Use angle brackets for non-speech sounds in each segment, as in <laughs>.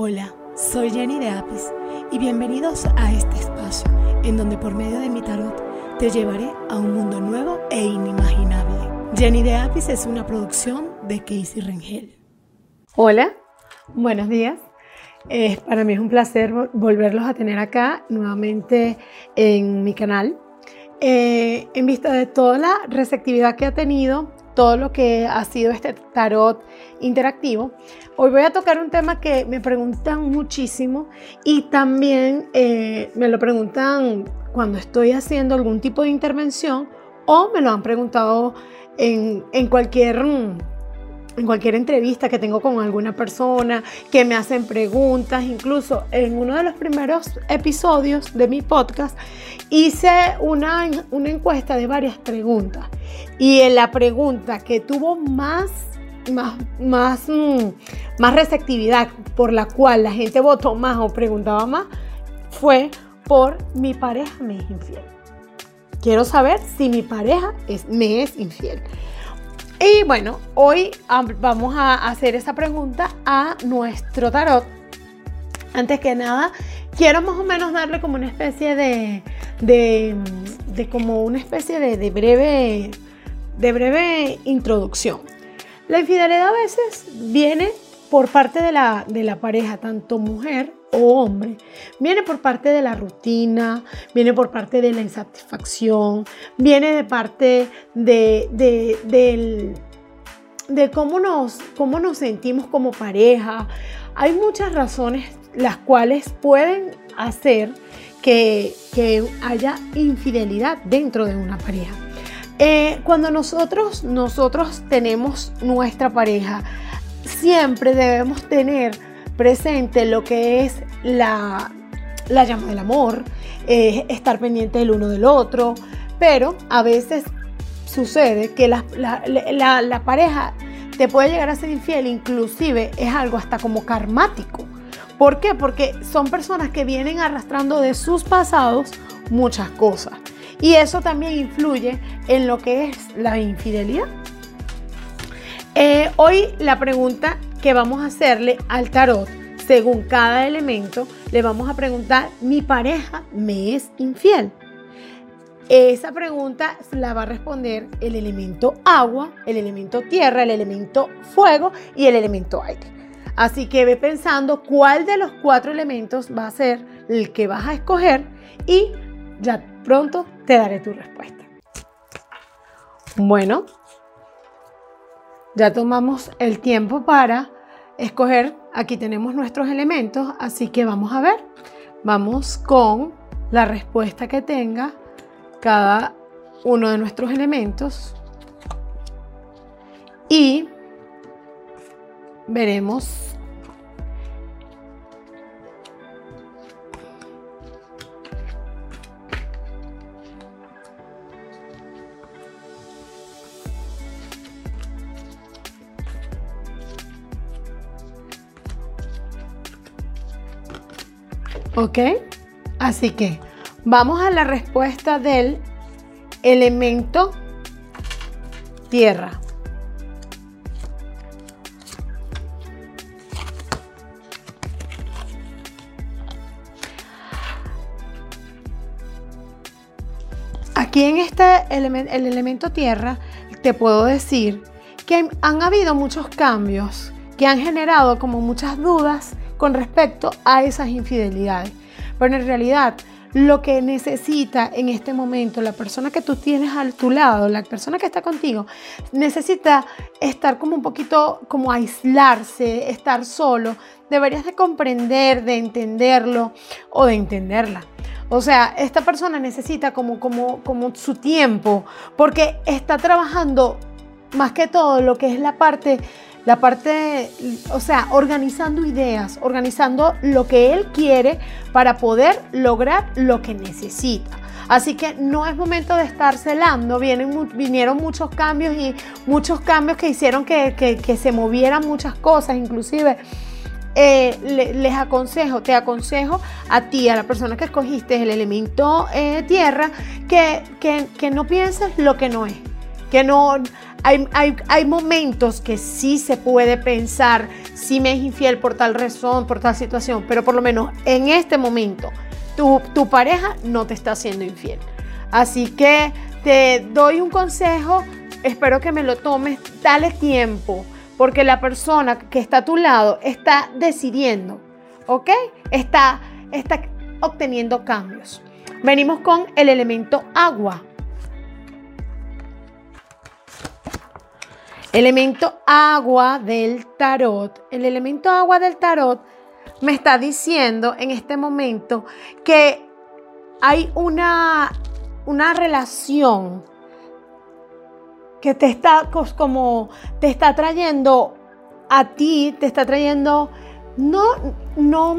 Hola, soy Jenny de Apis y bienvenidos a este espacio en donde por medio de mi tarot te llevaré a un mundo nuevo e inimaginable. Jenny de Apis es una producción de Casey Rengel. Hola, buenos días. Eh, para mí es un placer volverlos a tener acá nuevamente en mi canal. Eh, en vista de toda la receptividad que ha tenido todo lo que ha sido este tarot interactivo. Hoy voy a tocar un tema que me preguntan muchísimo y también eh, me lo preguntan cuando estoy haciendo algún tipo de intervención o me lo han preguntado en, en cualquier en cualquier entrevista que tengo con alguna persona, que me hacen preguntas, incluso en uno de los primeros episodios de mi podcast hice una, una encuesta de varias preguntas y la pregunta que tuvo más más, más, mm, más receptividad, por la cual la gente votó más o preguntaba más, fue por mi pareja me es infiel. Quiero saber si mi pareja es, me es infiel. Y bueno, hoy vamos a hacer esa pregunta a nuestro tarot. Antes que nada, quiero más o menos darle como una especie de, de, como una especie de, breve, de breve introducción. La infidelidad a veces viene por parte de la, de la pareja, tanto mujer o hombre, viene por parte de la rutina, viene por parte de la insatisfacción, viene de parte de, de, de, cómo, nos, cómo nos sentimos como pareja. Hay muchas razones las cuales pueden hacer que, haya infidelidad dentro de una pareja. Eh, cuando nosotros, nosotros tenemos nuestra pareja, siempre debemos tener presente lo que es la, llama del amor, eh, estar pendiente del uno del otro, pero a veces sucede que la, la, pareja te puede llegar a ser infiel, inclusive es algo hasta como karmático. ¿Por qué? Porque son personas que vienen arrastrando de sus pasados muchas cosas. Y eso también influye en lo que es la infidelidad. Eh, hoy la pregunta que vamos a hacerle al tarot, según cada elemento, le vamos a preguntar, ¿mi pareja me es infiel? Esa pregunta la va a responder el elemento agua, el elemento tierra, el elemento fuego y el elemento aire. Así que ve pensando cuál de los cuatro elementos va a ser el que vas a escoger y ya pronto te daré tu respuesta. Bueno, ya tomamos el tiempo para escoger, aquí tenemos nuestros elementos, así que vamos a ver, vamos con la respuesta que tenga cada uno de nuestros elementos. Y veremos ¿Ok? Así que vamos a la respuesta del elemento tierra. Aquí en este el elemento tierra, te puedo decir que han habido muchos cambios que han generado como muchas dudas con respecto a esas infidelidades. Pero en realidad lo que necesita en este momento la persona que tú tienes a tu lado, la persona que está contigo, necesita estar como un poquito, como aislarse, estar solo. Deberías de comprender, de entenderlo o de entenderla. O sea, esta persona necesita como, como, como su tiempo porque está trabajando más que todo lo que es la parte la parte, o sea, organizando ideas, organizando lo que él quiere para poder lograr lo que necesita. Así que no es momento de estar celando, Vienen, vinieron muchos cambios y muchos cambios que hicieron que, se movieran muchas cosas, inclusive. Eh, les aconsejo, te aconsejo a ti, a la persona que escogiste el elemento eh, tierra, que, que, que no pienses lo que no es que no hay, momentos que sí se puede pensar si me es infiel por tal razón, por tal situación, pero por lo menos en este momento tu, tu pareja no te está haciendo infiel. Así que te doy un consejo, espero que me lo tomes, dale tiempo, porque la persona que está a tu lado está decidiendo, ¿ok? Está, está obteniendo cambios. Venimos con el elemento agua. Elemento agua del tarot. El elemento agua del tarot me está diciendo en este momento que hay una, una relación que te está como te está trayendo a ti, te está trayendo no, no,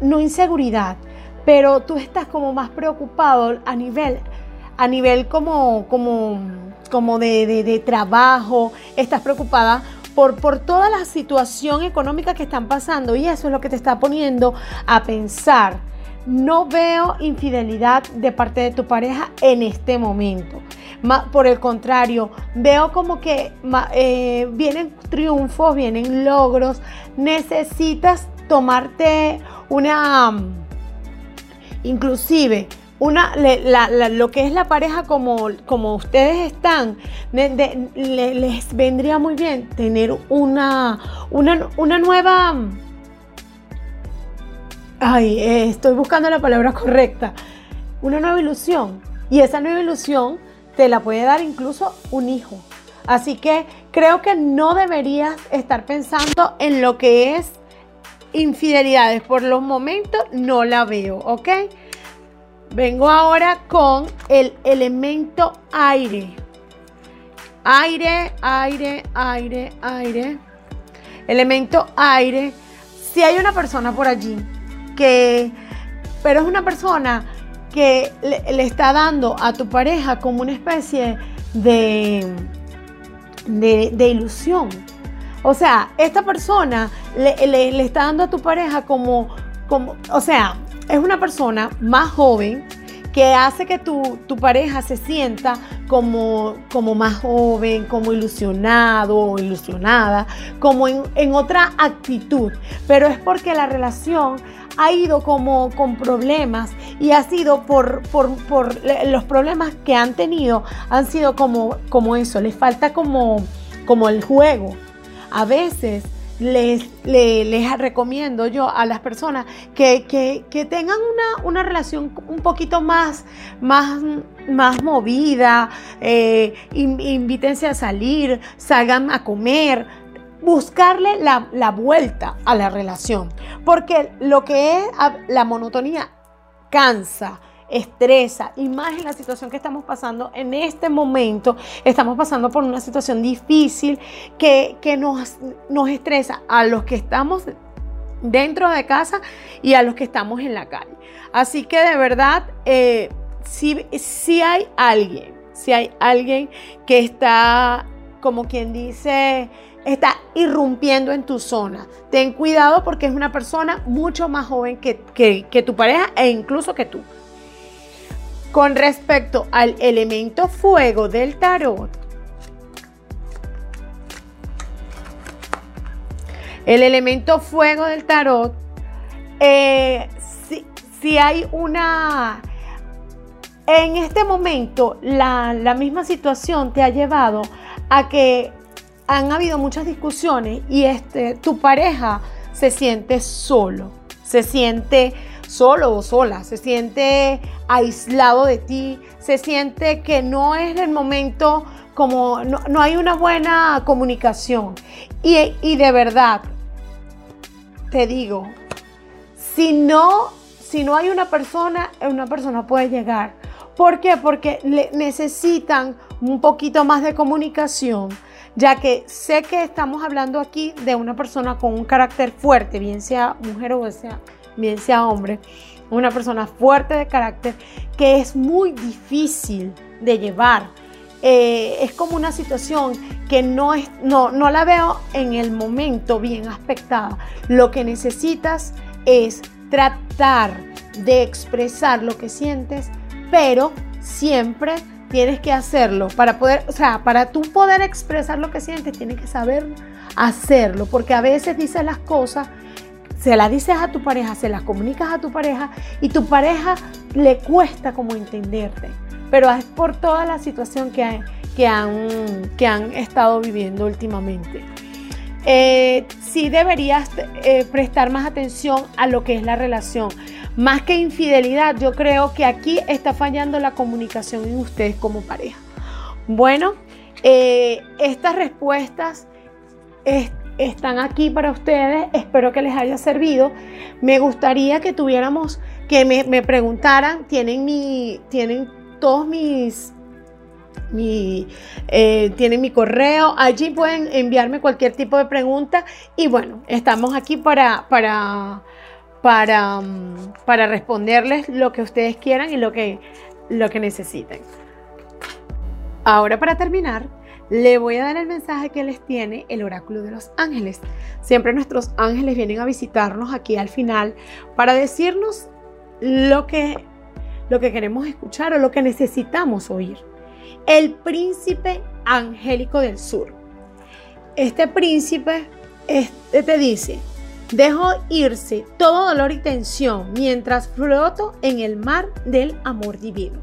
no inseguridad, pero tú estás como más preocupado a nivel, a nivel como, como como de, trabajo, estás preocupada por, por, toda la situación económica que están pasando y eso es lo que te está poniendo a pensar. No veo infidelidad de parte de tu pareja en este momento. Por el contrario, veo como que eh, vienen triunfos, vienen logros. Necesitas tomarte una, inclusive, una, lo que es la pareja como, como ustedes están, les vendría muy bien tener una, una, nueva... Ay, eh, estoy buscando la palabra <laughs> correcta. Una nueva ilusión. Y esa nueva ilusión te la puede dar incluso un hijo. Así que creo que no deberías estar pensando en lo que es infidelidades. Por los momentos no la veo, ¿ok? Vengo ahora con el elemento aire. Aire, aire, aire, aire. Elemento aire. Si hay una persona por allí que, pero es una persona que le, está dando a tu pareja como una especie de, de, ilusión. O sea, esta persona le, le, está dando a tu pareja como, como, o sea, es una persona más joven que hace que tu, pareja se sienta como, como, más joven, como ilusionado o ilusionada, como en, otra actitud. Pero es porque la relación ha ido como con problemas y ha sido por, por, por los problemas que han tenido, han sido como, como eso, les falta como, como el juego. A veces les, les, recomiendo yo a las personas que, tengan una, relación un poquito más, más, más movida, eh, invítense a salir, salgan a comer, buscarle la, la, vuelta a la relación. Porque lo que es la monotonía cansa estresa y más en la situación que estamos pasando en este momento. Estamos pasando por una situación difícil que, nos, nos estresa a los que estamos dentro de casa y a los que estamos en la calle. Así que de verdad, eh, si, si hay alguien, si hay alguien que está, como quien dice, está irrumpiendo en tu zona. Ten cuidado porque es una persona mucho más joven que, que tu pareja e incluso que tú. Con respecto al elemento fuego del tarot, el elemento fuego del tarot, eh, si, hay una... En este momento, la, misma situación te ha llevado a que han habido muchas discusiones y este, tu pareja se siente solo, se siente solo o sola, se siente aislado de ti, se siente que no es el momento como no, hay una buena comunicación. Y, de verdad, te digo, si no, si no hay una persona, una persona puede llegar. ¿Por qué? Porque necesitan un poquito más de comunicación, ya que sé que estamos hablando aquí de una persona con un carácter fuerte, bien sea mujer o bien sea hombre, una persona fuerte de carácter que es muy difícil de llevar. Eh, es como una situación que no, es, no, no la veo en el momento bien aspectada. Lo que necesitas es tratar de expresar lo que sientes, pero siempre tienes que hacerlo. Para poder, o sea, para tú poder expresar lo que sientes, tienes que saber hacerlo. Porque a veces dices las cosas, se las dices a tu pareja, se las comunicas a tu pareja y tu pareja le cuesta como entenderte. Pero es por toda la situación que, que, han, que han estado viviendo últimamente. Eh, sí deberías eh, prestar más atención a lo que es la relación. Más que infidelidad, yo creo que aquí está fallando la comunicación en ustedes como pareja. Bueno, eh, estas respuestas están aquí para ustedes. Espero que les haya servido. Me gustaría que tuviéramos, que me, preguntaran, tienen, mi, tienen todos mis mi, eh, tienen mi correo, allí pueden enviarme cualquier tipo de pregunta y bueno, estamos aquí para, para, para, mm, para responderles lo que ustedes quieran y lo que, lo que necesiten. Ahora para terminar, le voy a dar el mensaje que les tiene el oráculo de los ángeles. Siempre nuestros ángeles vienen a visitarnos aquí al final para decirnos lo que, lo que queremos escuchar o lo que necesitamos oír. El príncipe angélico del sur. Este príncipe te dice, Dejo irse todo dolor y tensión mientras floto en el mar del amor divino.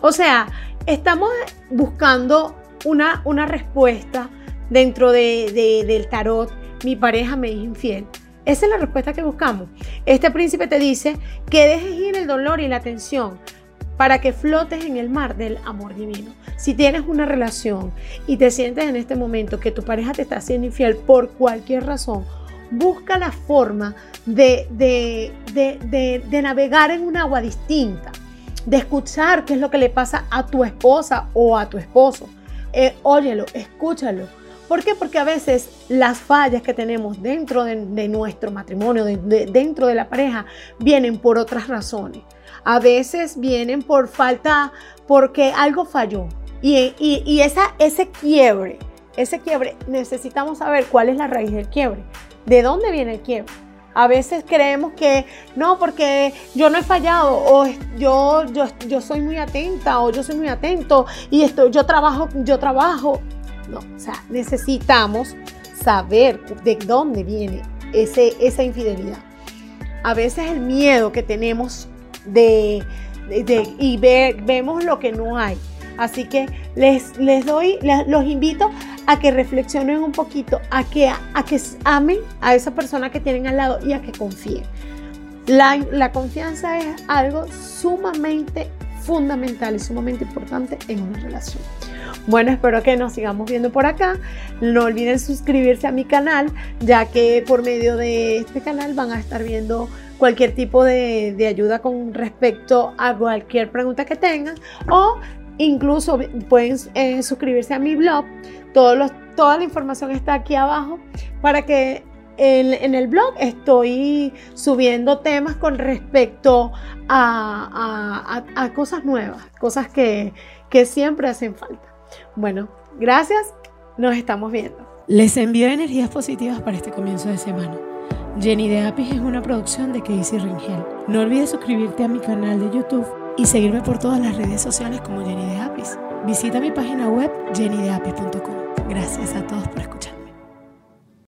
O sea, estamos buscando una, una respuesta dentro de, del tarot. Mi pareja me es infiel. Esa es la respuesta que buscamos. Este príncipe te dice que dejes ir el dolor y la tensión para que flotes en el mar del amor divino. Si tienes una relación y te sientes en este momento que tu pareja te está haciendo infiel por cualquier razón, busca la forma de, de, navegar en un agua distinta, de escuchar qué es lo que le pasa a tu esposa o a tu esposo. Eh, óyelo, escúchalo. ¿Por qué? Porque a veces las fallas que tenemos dentro de, nuestro matrimonio, dentro de la pareja, vienen por otras razones. A veces vienen por falta, porque algo falló. Y, y esa, ese quiebre, ese quiebre, necesitamos saber cuál es la raíz del quiebre. ¿De dónde viene el quiebre? A veces creemos que no, porque yo no he fallado, o yo, yo, yo soy muy atenta, o yo soy muy atento, y esto, yo trabajo, yo trabajo. No, o sea, necesitamos saber de dónde viene ese, esa infidelidad. A veces el miedo que tenemos de, y vemos lo que no hay. Así que les, les doy, los invito a que reflexionen un poquito, a que, a que amen a esa persona que tienen al lado y a que confíen. La, la confianza es algo sumamente fundamental y sumamente importante en una relación. Bueno, espero que nos sigamos viendo por acá. No olviden suscribirse a mi canal, ya que por medio de este canal van a estar viendo cualquier tipo de, de ayuda con respecto a cualquier pregunta que tengan o Incluso pueden eh, suscribirse a mi blog. Toda la información está aquí abajo para que en, el blog estoy subiendo temas con respecto a, a, cosas nuevas, cosas que, que siempre hacen falta. Bueno, gracias. Nos estamos viendo. Les envío energías positivas para este comienzo de semana. Jenny de Apis es una producción de Casey Ringel. No olvides suscribirte a mi canal de YouTube y seguirme por todas las redes sociales como Jenny de Apis. Visita mi página web jennydeapis.com. Gracias a todos por escuchar.